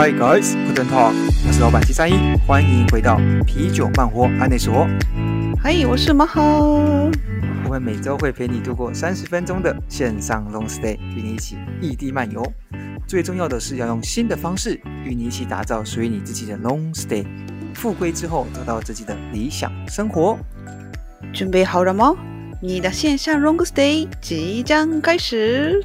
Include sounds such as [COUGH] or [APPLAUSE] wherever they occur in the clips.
Hi guys, Good Talk，我是老板七三一，欢迎回到啤酒慢活安内所。嗨，我是马哈，我们每周会陪你度过三十分钟的线上 Long Stay，与你一起异地漫游。最重要的是要用新的方式与你一起打造属于你自己的 Long Stay，富归之后找到自己的理想生活。准备好了吗？你的线上 Long Stay 即将开始。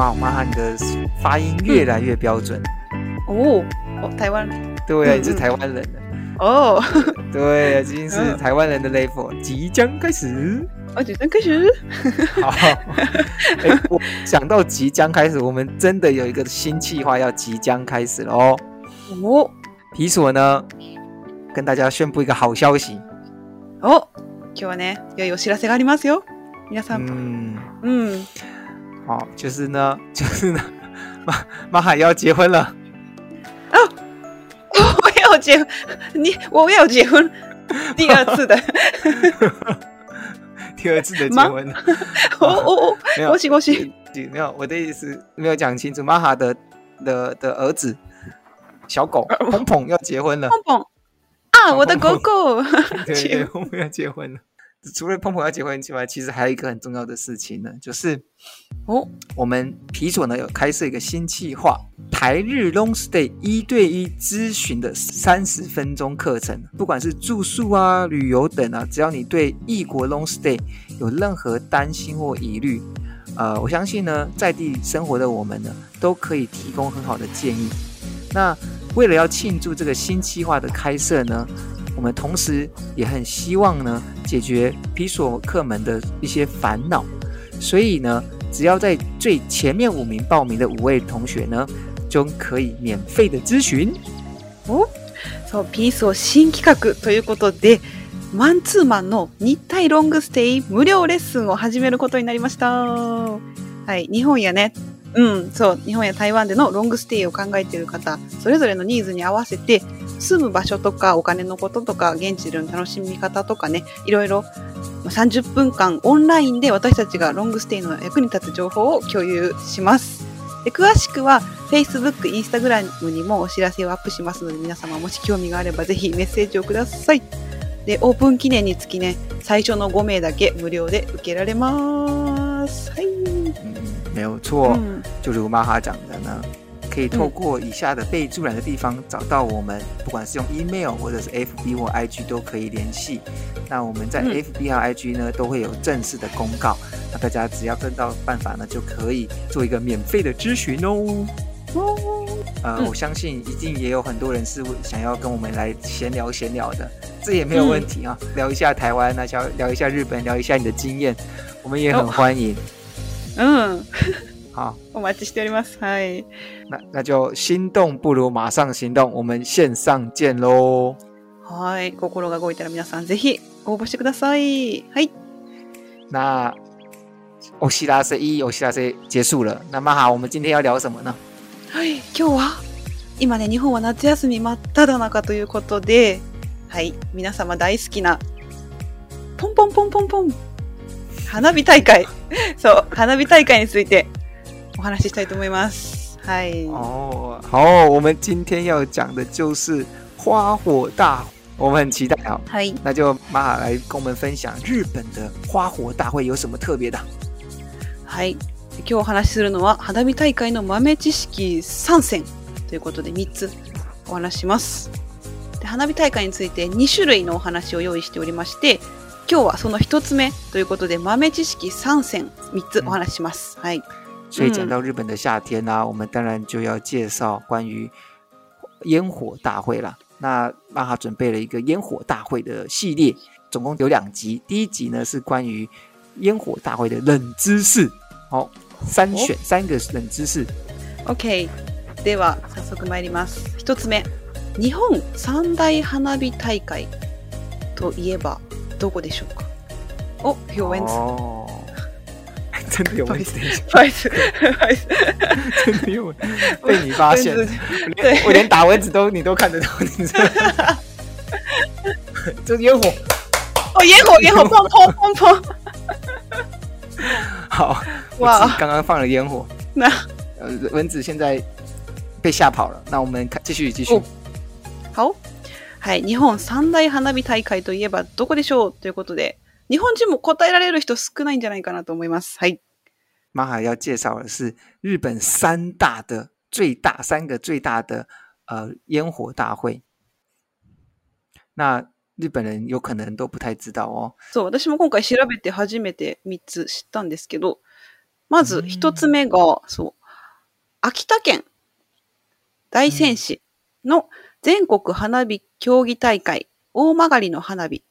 哇！妈妈，你的发音越来越标准哦。哦，台湾对啊，你是台湾人了。哦，[LAUGHS] 对，今天是台湾人的 level，即将开始。哦，即将开始。好。[LAUGHS] 我想到即将开始，我们真的有一个新计划要即将开始了哦。皮索呢？跟大家宣布一个好消息。哦。今日はね、よいお知らせがありますよ。皆さん、嗯。哦，就是呢，[LAUGHS] 就是呢，马马海要结婚了啊！[LAUGHS] 我要结你，我要结婚第二次的，[LAUGHS] 第二次的结婚。哦，哦哦，恭喜恭喜！没有我的意思没有讲清楚，马哈的的的儿子小狗鹏鹏要结婚了，鹏鹏啊！我的狗狗要结婚了。除了碰碰要结婚之外，其实还有一个很重要的事情呢，就是哦，我们皮索呢有开设一个新计划——台日 Long Stay 一对一咨询的三十分钟课程。不管是住宿啊、旅游等啊，只要你对异国 Long Stay 有任何担心或疑虑，呃，我相信呢，在地生活的我们呢，都可以提供很好的建议。那为了要庆祝这个新计划的开设呢？我们同时也很希望呢解决皮索客们的一些烦恼，所以呢，只要在最前面五名报名的五位同学呢，就可以免费的咨询。哦，从皮索新企划ということで、マンツーマンの日泰ロングステイ無料レッスンを始めることになりました。是日本呀，呢。うん、そう。日本や台湾でのロングステイを考えている方、それぞれのニーズに合わせて、住む場所とかお金のこととか、現地での楽しみ方とかね、いろいろ30分間オンラインで私たちがロングステイの役に立つ情報を共有します。で詳しくは Facebook、Instagram にもお知らせをアップしますので、皆様もし興味があればぜひメッセージをください。で、オープン記念につきね、最初の5名だけ無料で受けられます。嗯，没有错，就如妈哈讲的呢，可以透过以下的备注栏的地方找到我们，不管是用 email 或者是 FB 或 IG 都可以联系。那我们在 FB 和 IG 呢都会有正式的公告，那大家只要跟到办法呢，就可以做一个免费的咨询哦。呃，我相信一定也有很多人是想要跟我们来闲聊闲聊的，这也没有问题啊，聊一下台湾那聊聊一下日本，聊一下你的经验。我们也很欢迎。嗯，好，我待ちしております。はい。那那就心动不如马上行动，我们线上见喽。はい、心が動いたら皆さんぜひ応募してください。はい。那お知らせ一お知らせ结束了。那么好，我们今天要聊什么呢？はい、今日は今ね日本は夏休み真っ只中ということで、はい、皆様大好きなポンポンポンポンポン。花火大会。[LAUGHS] そう、花火大会についてお話ししたいと思います。はい。お好，我们今天要讲的就是花火大，我们很期待啊。那就来跟我们分享日本的花火大会有什么特别的。はい。今日お話しするのは花火大会の豆知識3選ということで3つお話しますで。花火大会について2種類のお話を用意しておりまして、今日はその1つ目ということで豆知識3選3つお話します。はい。所以讲到日本的夏天呢、啊，我们当然就要介绍关于烟火大会了。那让他准备了一个烟火大会的系列，总共有两集。第一集呢是关于烟火大会的冷知识，好、哦，三选、哦、三个冷知识。OK，では早速参ります。一つ目、日本三大花火大会といえば。どこでしょうか？哦，表面。[LAUGHS] 全被蚊子拍死。拍死，拍死。全被咬了。被你发现，对，我连打蚊子都你都看得到，你知道吗？这烟火，哦，烟火，烟火放炮，放炮。好，哇，刚刚放了烟火。那，蚊子现在被吓跑了。那我们看，继续，继续。好。はい、日本三大花火大会といえばどこでしょうということで、日本人も答えられる人少ないんじゃないかなと思います。はい。マハ要介紹的是日本三大的最大三个最大的呃烟火大会。那日本人有可能都不太知道哦。そう、私も今回調べて初めて三つ知ったんですけど、まず一つ目が、そう、秋田県大仙市の、うん全国花火競技大会大曲の花火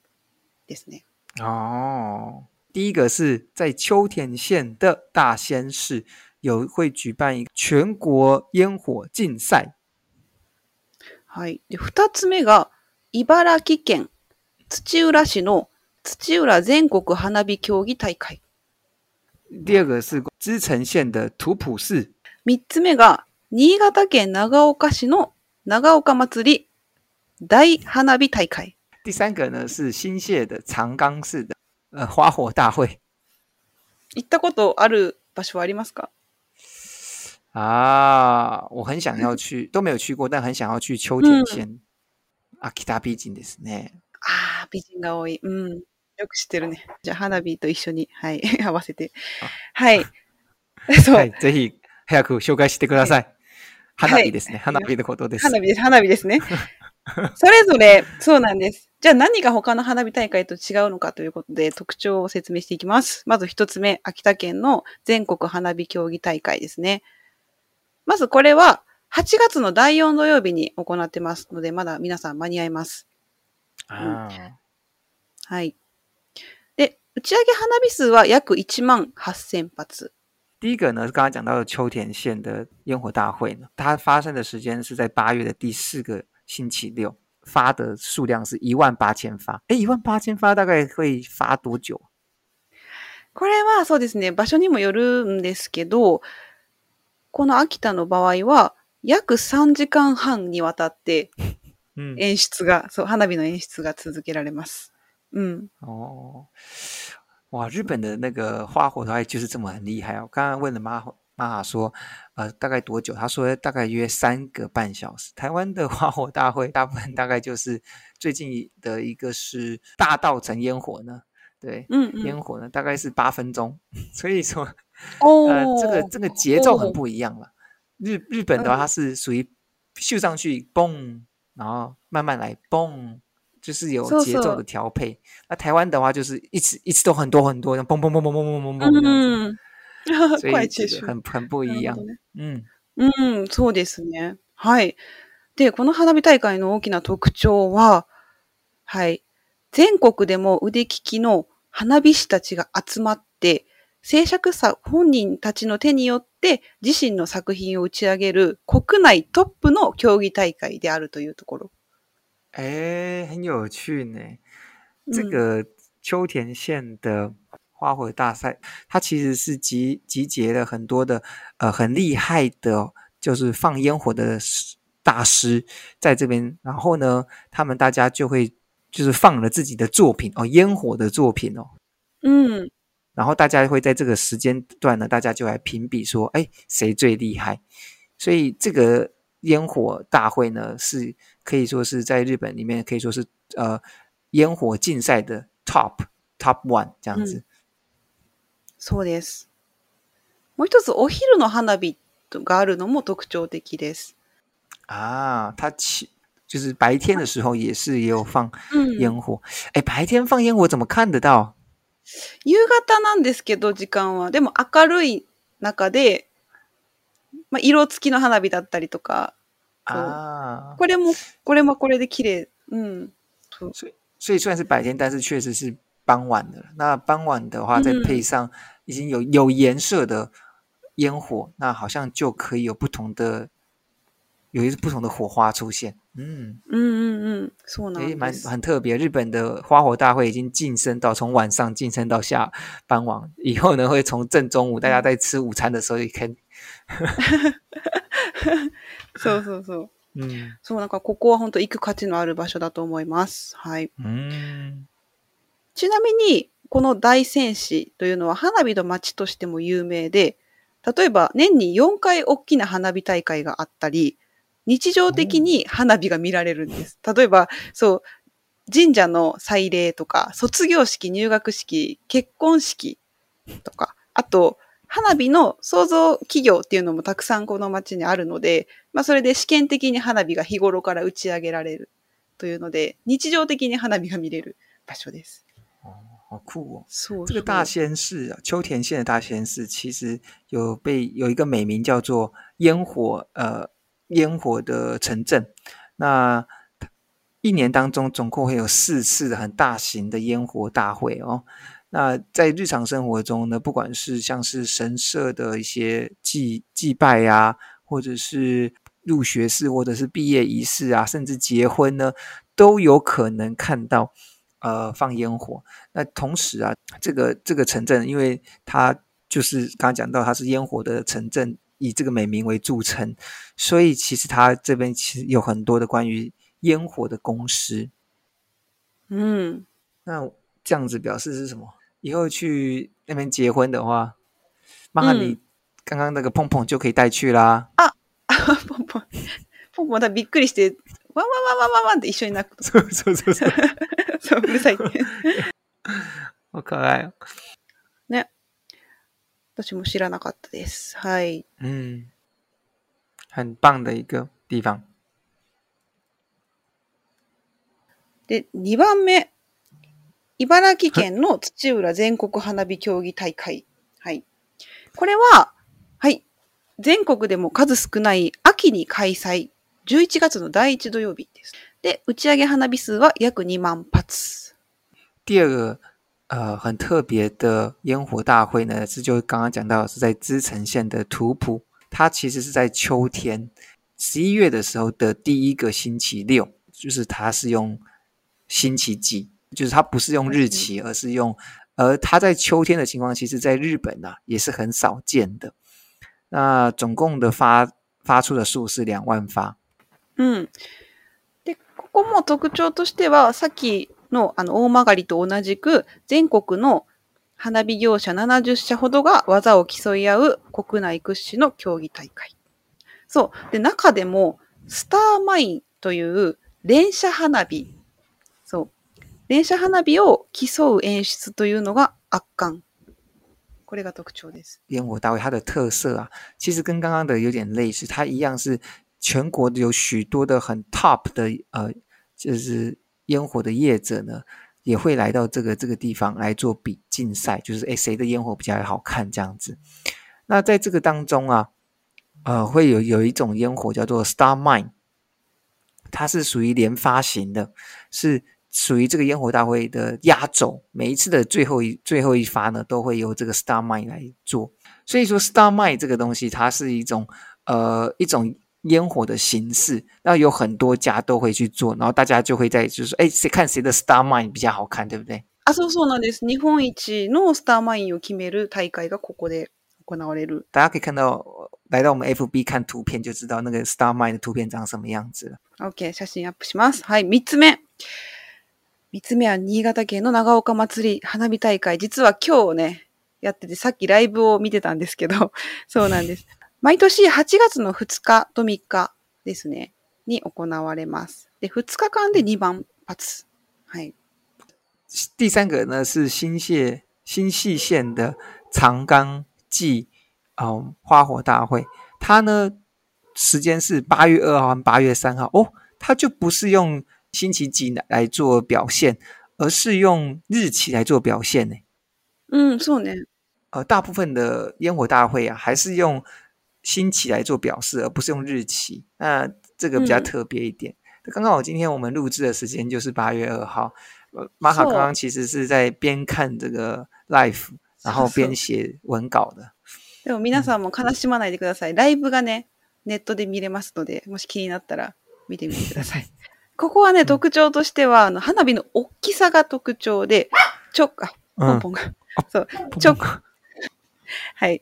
ですね。あ。第一个是在秋田县的大仙市有会举办一个全国烟火竞赛。はい。で、二つ目が茨城県土浦市の土浦全国花火競技大会。第二个是茨城县的土浦市。三つ目が新潟県長岡市の長岡祭り大花火大会。第三个呢是新泻的长冈市的呃花火大会。行ったことある場所はありますか？啊，我很想要去，都没有去过，但很想要去秋田县。あ、北美人ですね。ああ、美人が多い。うん。よく知ってるね。じゃあ、花火と一緒に、はい、[LAUGHS] 合わせて。はい。はい、ぜひ、早く紹介してください。花火ですね。花火のことです。花火です。花火ですね。[LAUGHS] それぞれ、そうなんです。じゃあ何が他の花火大会と違うのかということで特徴を説明していきます。まず一つ目、秋田県の全国花火競技大会ですね。まずこれは8月の第4土曜日に行ってますので、まだ皆さん間に合います。うん、はい。で、打ち上げ花火数は約1万8000発。第一个呢，刚才讲到的秋田县的烟火大会呢，它发生的时间是在八月的第四个星期六，发的数量是一万八千发。哎，一万八千发大概会发多久？これはそうですね。場所にもよるんですけど、この秋田の場合は約三時間半にわたって演出が、そう花火の演出が続けられます。うん。哇，日本的那个花火台就是这么很厉害哦！刚刚问了妈妈说，呃，大概多久？她说大概约三个半小时。台湾的花火大会大部分大概就是最近的一个是大道城烟火呢，对，嗯，烟火呢大概是八分钟，[LAUGHS] 所以说，哦，这个这个节奏很不一样了。日日本的话，它是属于秀上去嘣，然后慢慢来嘣。就是有节奏的调配。[LAUGHS] 那台湾的话，就是一直一直都很多很多，砰砰砰砰砰砰砰砰嗯、[LAUGHS] 所以很很不一样。うん、うん、そうですね。はい。で、この花火大会の大きな特徴は、はい、全国でも腕利きの花火師たちが集まって、制作者本人たちの手によって自身の作品を打ち上げる国内トップの競技大会であるというところ。哎，很有趣呢。这个秋田县的花火大赛，它其实是集集结了很多的呃很厉害的，就是放烟火的大师在这边。然后呢，他们大家就会就是放了自己的作品哦，烟火的作品哦。嗯。然后大家会在这个时间段呢，大家就来评比说，哎，谁最厉害？所以这个烟火大会呢是。可以说是在日本里面，可以说是呃烟火竞赛的 top top one 这样子。そうです。もう一つ、お昼の花火があるのも特徴的です。啊，它起就是白天的时候也是也有放烟火。哎，白天放烟火怎么看得到？夕方なんですけど、時間はでも明るい中で、ま色付きの花火だったりとか。啊，これもこれもこれで綺麗。嗯。所以所以虽然是白天，但是确实是傍晚的。那傍晚的话，再配上已经有有颜色的烟火，那好像就可以有不同的，有一些不同的火花出现。嗯嗯嗯嗯，是以蛮很特别。日本的花火大会已经晋升到从晚上晋升到下傍晚，以后呢会从正中午，大家在吃午餐的时候也可以。[LAUGHS] そうそうそう。うん、そうなんかここは本当行く価値のある場所だと思います。はい。ちなみにこの大仙市というのは花火の町としても有名で、例えば年に4回大きな花火大会があったり、日常的に花火が見られるんです。例えば、そう、神社の祭礼とか、卒業式、入学式、結婚式とか、あと、花火の創造企業っていうのもたくさんこの町にあるので、まあそれで試験的に花火が日頃から打ち上げられるというので、日常的に花火が見れる場所です。好酷哦！是这个大仙市啊，秋田县的大仙市其实有被有一个美名叫做烟火呃烟火的城镇。那一年当中，总共会有四次很大型的烟火大会哦。那在日常生活中呢，不管是像是神社的一些祭祭拜啊，或者是入学式或者是毕业仪式啊，甚至结婚呢，都有可能看到呃放烟火。那同时啊，这个这个城镇，因为它就是刚刚讲到它是烟火的城镇，以这个美名为著称，所以其实它这边其实有很多的关于烟火的公司。嗯，那这样子表示是什么？以后去那边结婚的话，妈你刚刚那个碰碰就可以带去啦。啊，碰 [LAUGHS] 碰碰！碰，大びっくりして、わわわわわわ一緒になそうそうそうそう、[LAUGHS] そう不最近。[LAUGHS] おかあい、ね、私も知らなかったです。はい。嗯，很棒的一个地方。で二番目。茨城県の土浦全国花火競技大会。はい。これは、はい。全国でも数少ない秋に開催。11月の第1土曜日です。で、打ち上げ花火数は約2万発。第二个呃很特别的烟火大会呢，是就刚刚讲到是在茨城县的图浦，它其实是在秋天十一月的时候的第一个星期六，就是它是用星期几就是它不是用日期，而是用，而它在秋天的情况，其实在日本呢也是很少见的。那总共的发发出的数是两万发。嗯，でここも特徴としてはさっきのあの大曲りと同じく全国の花火業者七十社ほどが技を競い合う国内屈指の競技大会。そうで中でもスターマインという連射花火。连射花火を競う演出というのが圧巻。これが特徴です。烟火大会它的特色啊，其实跟刚刚的有点类似，它一样是全国有许多的很 top 的呃，就是烟火的业者呢，也会来到这个这个地方来做比竞赛，就是哎谁的烟火比较好看这样子。那在这个当中啊，呃会有有一种烟火叫做 Star Mine，它是属于连发型的，是。属于这个烟火大会的压轴，每一次的最后一最后一发呢，都会由这个 star mine 来做。所以说，star mine 这个东西，它是一种呃一种烟火的形式。那有很多家都会去做，然后大家就会在就是说，哎，谁看谁的 star mine 比较好看，对不对？啊，そうそうなんです。日本一の star m i を決める大会がここで行われる。大家可以看到，来到我们 FB 看图片就知道那个 star mine 的图片长什么样子了。OK，写信アップします。はい、三つ目。三つ目は新潟県の長岡祭り花火大会。実は今日ね、やってて、さっきライブを見てたんですけど、[LAUGHS] そうなんです。毎年8月の2日と3日ですね、に行われます。で、2日間で2万発。はい。第三个呢是新泻新舄县的長冈祭，花火大会。它呢時間是八月二号和八月三号。お、它就不是用星期几来来做表现，而是用日期来做表现呢？嗯，是的。呃，大部分的烟火大会啊，还是用星期来做表示，而不是用日期。那这个比较特别一点。刚刚好今天我们录制的时间就是八月二号。玛卡刚刚其实是在边看这个 l i f e 然后边写文稿的。でも皆さんも悲しまないでください。ライブがね、ネットで見れますので、もし気になったら見てみてください。ここはね、特徴としては、あの、花火の大きさが特徴で、ちょ、あ、ポンポンが。そう、直、はい。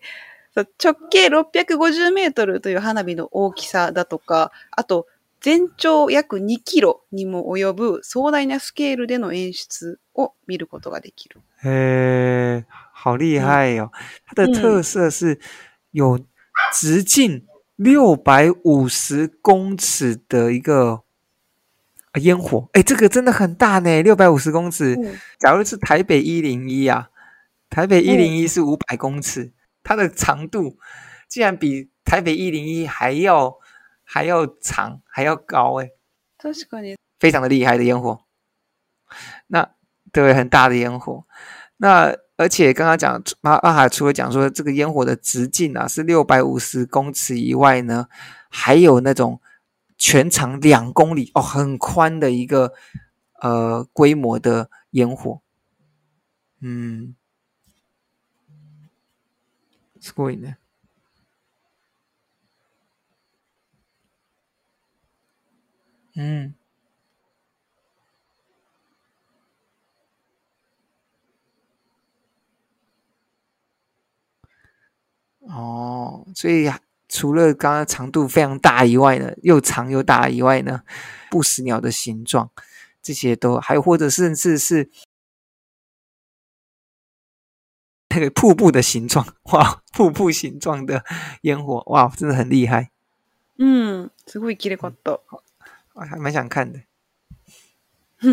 直径650メートルという花火の大きさだとか、あと、全長約2キロにも及ぶ壮大なスケールでの演出を見ることができる。へえ、好厉害よ。哦！它的特色是有直径650公尺的一个烟火哎，这个真的很大呢，六百五十公尺。假如是台北一零一啊，台北一零一是五百公尺，它的长度竟然比台北一零一还要还要长，还要高哎，确实。非常的厉害的烟火，那对，很大的烟火。那而且刚刚讲马阿海，除了讲说这个烟火的直径啊是六百五十公尺以外呢，还有那种。全长两公里哦，很宽的一个呃规模的烟火，嗯，すごいね，嗯，哦，这样。除了刚刚长度非常大以外呢，又长又大以外呢，不死鸟的形状，这些都，还有或者甚至是那个瀑布的形状，哇，瀑布形状的烟火，哇，真的很厉害。嗯，すごい綺麗かった。我还蛮想看的。[LAUGHS]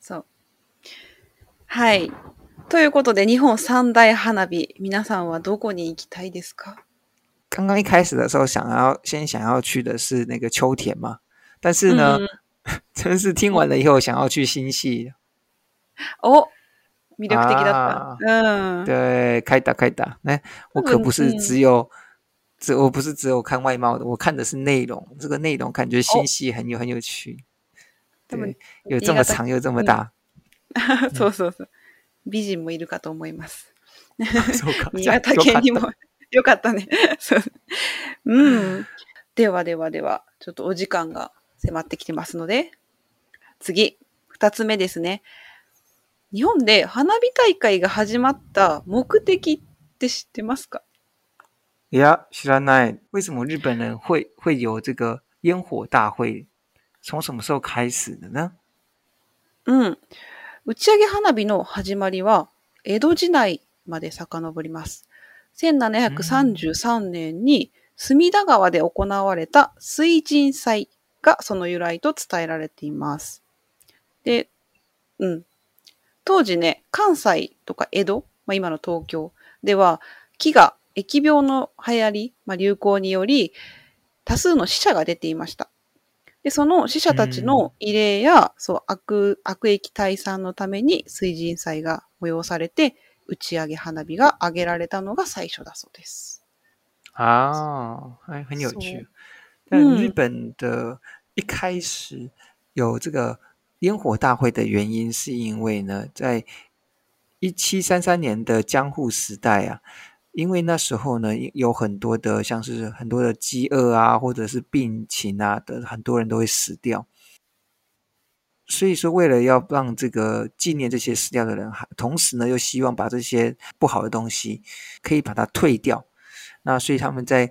そう。はい。ということで、日本三大花火、みなさんはどこに行きたいですか？刚刚一开始的时候，想要先想要去的是那个秋田嘛，但是呢，[LAUGHS] 真是听完了以后，想要去新系。哦，魅力的嗯，对，开打开打，哎，我可不是只有，只我不是只有看外貌的，我看的是内容，这个内容感觉新系很有很有趣。对，有这么长又这么大。错错错，美人もいるかと思います。[LAUGHS] そうか。ニワタにも。よかったね。[LAUGHS] そう。うん。ではではでは、ちょっとお時間が迫ってきてますので、次、二つ目ですね。日本で花火大会が始まった目的って知ってますかいや、知らない。为什么日本人会会有这个烟火大会？从什么时候开始的呢？うん。打ち上げ花火の始まりは江戸時代まで遡ります。1733年に隅田川で行われた水神祭がその由来と伝えられています。で、うん。当時ね、関西とか江戸、まあ、今の東京では、木が疫病の流行り、まあ、流行により、多数の死者が出ていました。で、その死者たちの慰霊や、そう、悪、悪退散のために水神祭が催されて、打ち上げ花火が挙げられたのが最初だそうです。啊，很很有趣。日本的一开始有这个烟火大会的原因，是因为呢，在一七三三年的江户时代啊，因为那时候呢有很多的像是很多的饥饿啊，或者是病情啊的，很多人都会死掉。所以说，为了要让这个纪念这些死掉的人，还同时呢，又希望把这些不好的东西可以把它退掉。那所以他们在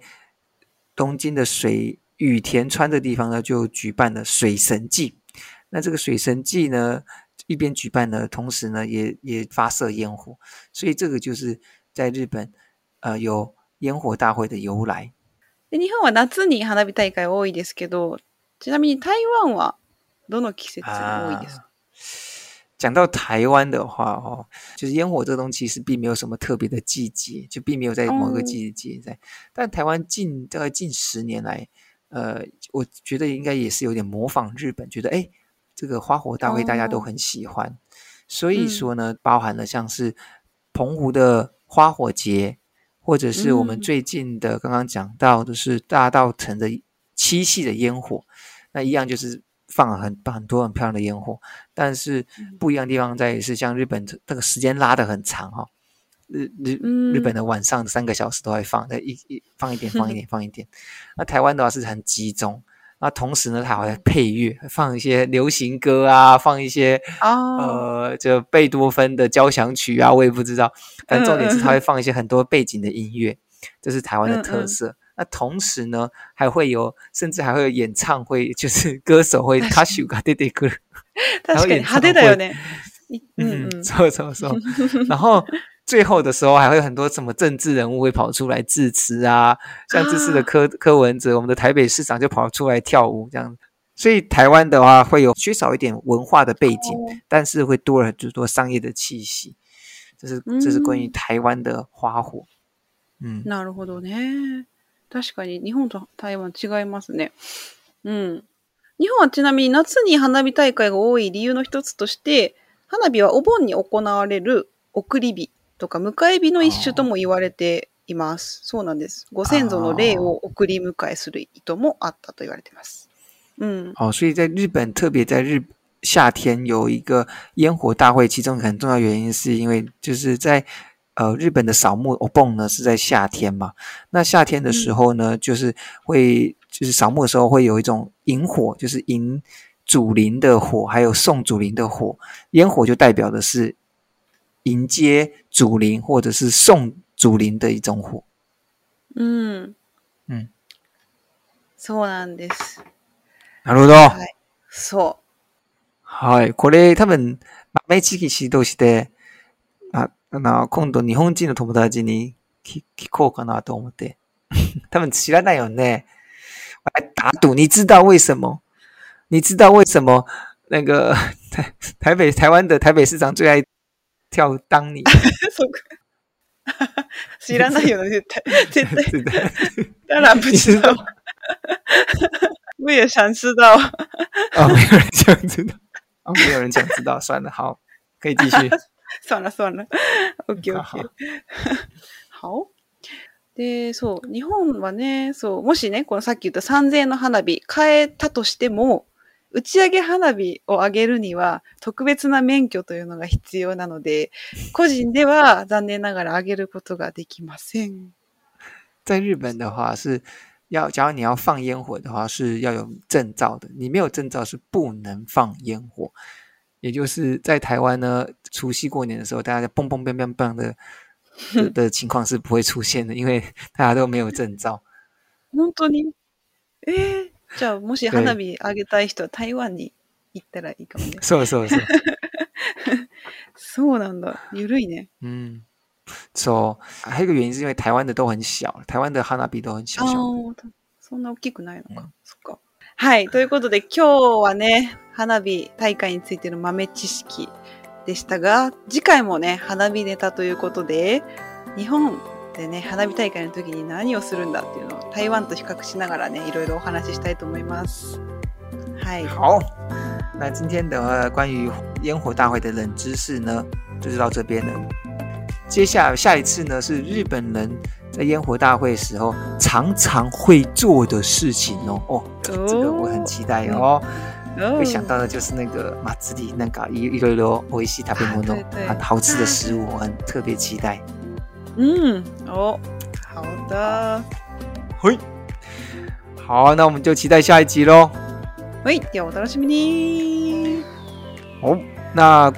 东京的水羽田川的地方呢，就举办了水神祭。那这个水神祭呢，一边举办呢，同时呢，也也发射烟火。所以这个就是在日本，呃，有烟火大会的由来。日本は夏に花火大会多いですけど、ちなみに台湾は。讲到台湾的话哦，就是烟火这个东西是并没有什么特别的季节，就并没有在某个季节在。但台湾近大概近十年来，呃，我觉得应该也是有点模仿日本，觉得哎，这个花火大会大家都很喜欢，所以说呢，包含了像是澎湖的花火节，或者是我们最近的刚刚讲到的是大道城的七夕的烟火，那一样就是。放很很多很漂亮的烟火，但是不一样的地方在于是像日本这个时间拉的很长哈，日日日本的晚上三个小时都在放，在一一放一点放一点 [LAUGHS] 放一点，那台湾的话是很集中，那同时呢它还会配乐，放一些流行歌啊，放一些哦呃就贝多芬的交响曲啊，我也不知道，但重点是它会放一些很多背景的音乐，这是台湾的特色。那同时呢，还会有，甚至还会有演唱会，就是 [LAUGHS] 歌手会 [LAUGHS] 他修 s 对对卡迪迪歌，[LAUGHS] 然后演唱会，嗯，说说说，然后最后的时候还会有很多什么政治人物会跑出来致辞啊，像这次的柯柯文哲，我们的台北市长就跑出来跳舞这样，所以台湾的话会有缺少一点文化的背景，但是会多了很多商业的气息，这是这是关于台湾的花火，嗯，なるほどね。確かに日本と台湾違いますね。うん。日本はちなみに夏に花火大会が多い理由の一つとして、花火はお盆に行われる送り火とか迎え火の一種とも言われています。そうなんです。ご先祖の霊を送り迎えする意図もあったと言われています。うん。所以在日本，特別在日夏天有一个烟火大会，其中很重要原因是因为就是在呃，日本的扫墓 o b o 呢是在夏天嘛？那夏天的时候呢，就是会就是扫墓的时候会有一种引火，就是引祖灵的火，还有送祖灵的火。烟火就代表的是迎接祖灵或者是送祖灵的一种火。嗯嗯，そうなんです。なるほど。はい。そう。はい。これ多分明記事として。な、今度日本人の友達に聞こうかなと思って。[LAUGHS] 多分知らないよね。打赌，你知道为什么？你知道为什么那个台台北台湾的台北市長最愛跳当你？[LAUGHS] [LAUGHS] 知らないよね、絶対。絶対。当然不知道。我也想知道。哦，没有人想知道。哦，没有人想知道。算了，好，可以继续。算了算了。OK, OK. 好。で、そう、日本はね、そう、もしね、このさっき言った3000円の花火変えたとしても、打ち上げ花火を上げるには特別な免許というのが必要なので、個人では残念ながら上げることができません。在日本的话是要，假如你要放烟火的话是要有证照的，你没有证照是不能放烟火。也就是在台湾呢，除夕过年的时候，大家在蹦蹦蹦蹦蹦的 [LAUGHS] 的情况是不会出现的，因为大家都没有证照。[LAUGHS] 本当に？え、じゃあもし花火げたい人は [LAUGHS] 台湾に行ったらいいかもね。そうそうそう。そうなんだ。ゆるいね。うん。そう、还有个原因是因为台湾的都很小，台湾的花火都很小。ああ、そんな大きくないのか。そっか。はい。ということで、今日はね、花火大会についての豆知識でしたが、次回もね、花火ネタということで、日本でね、花火大会の時に何をするんだっていうのを台湾と比較しながらね、いろいろお話ししたいと思います。はい。好。那今天的关于烟火大会的冷知识呢，就是到这边了。接下来下一次呢是日本人在烟火大会时候，常常会做的事情哦哦，这个我很期待哦。会想到的就是那个马自力那个一一个维西大面包呢，很好吃的食物，我很特别期待。嗯，哦，好的。嘿，好，那我们就期待下一集喽。喂，有的我楽しみね。哦，那。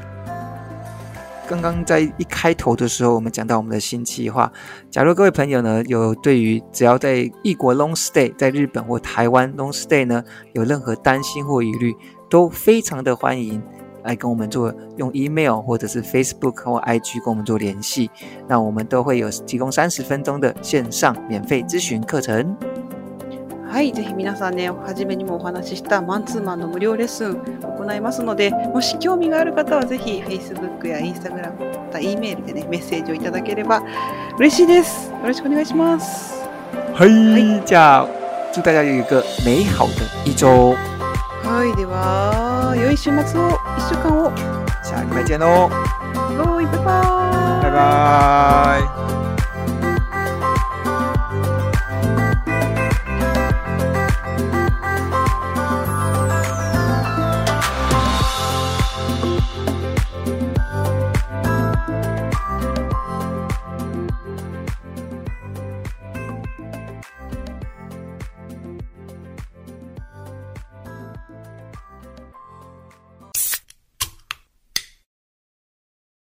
刚刚在一开头的时候，我们讲到我们的新计划。假如各位朋友呢有对于只要在异国 long stay，在日本或台湾 long stay 呢有任何担心或疑虑，都非常的欢迎来跟我们做用 email 或者是 Facebook 或 IG 跟我们做联系。那我们都会有提供三十分钟的线上免费咨询课程。はい、ぜひ皆さんね、初めにもお話ししたマンツーマンの無料レッスン行いますので、もし興味がある方はぜひ Facebook や Instagram、また E メールでね、メッセージをいただければ嬉しいです。よろしくお願いします。はい、はい、じゃあ、祝大家有一个美好的一周。はい、では、良い週末を、一週間を。下礼拜见の。バイバイ。バイバイ。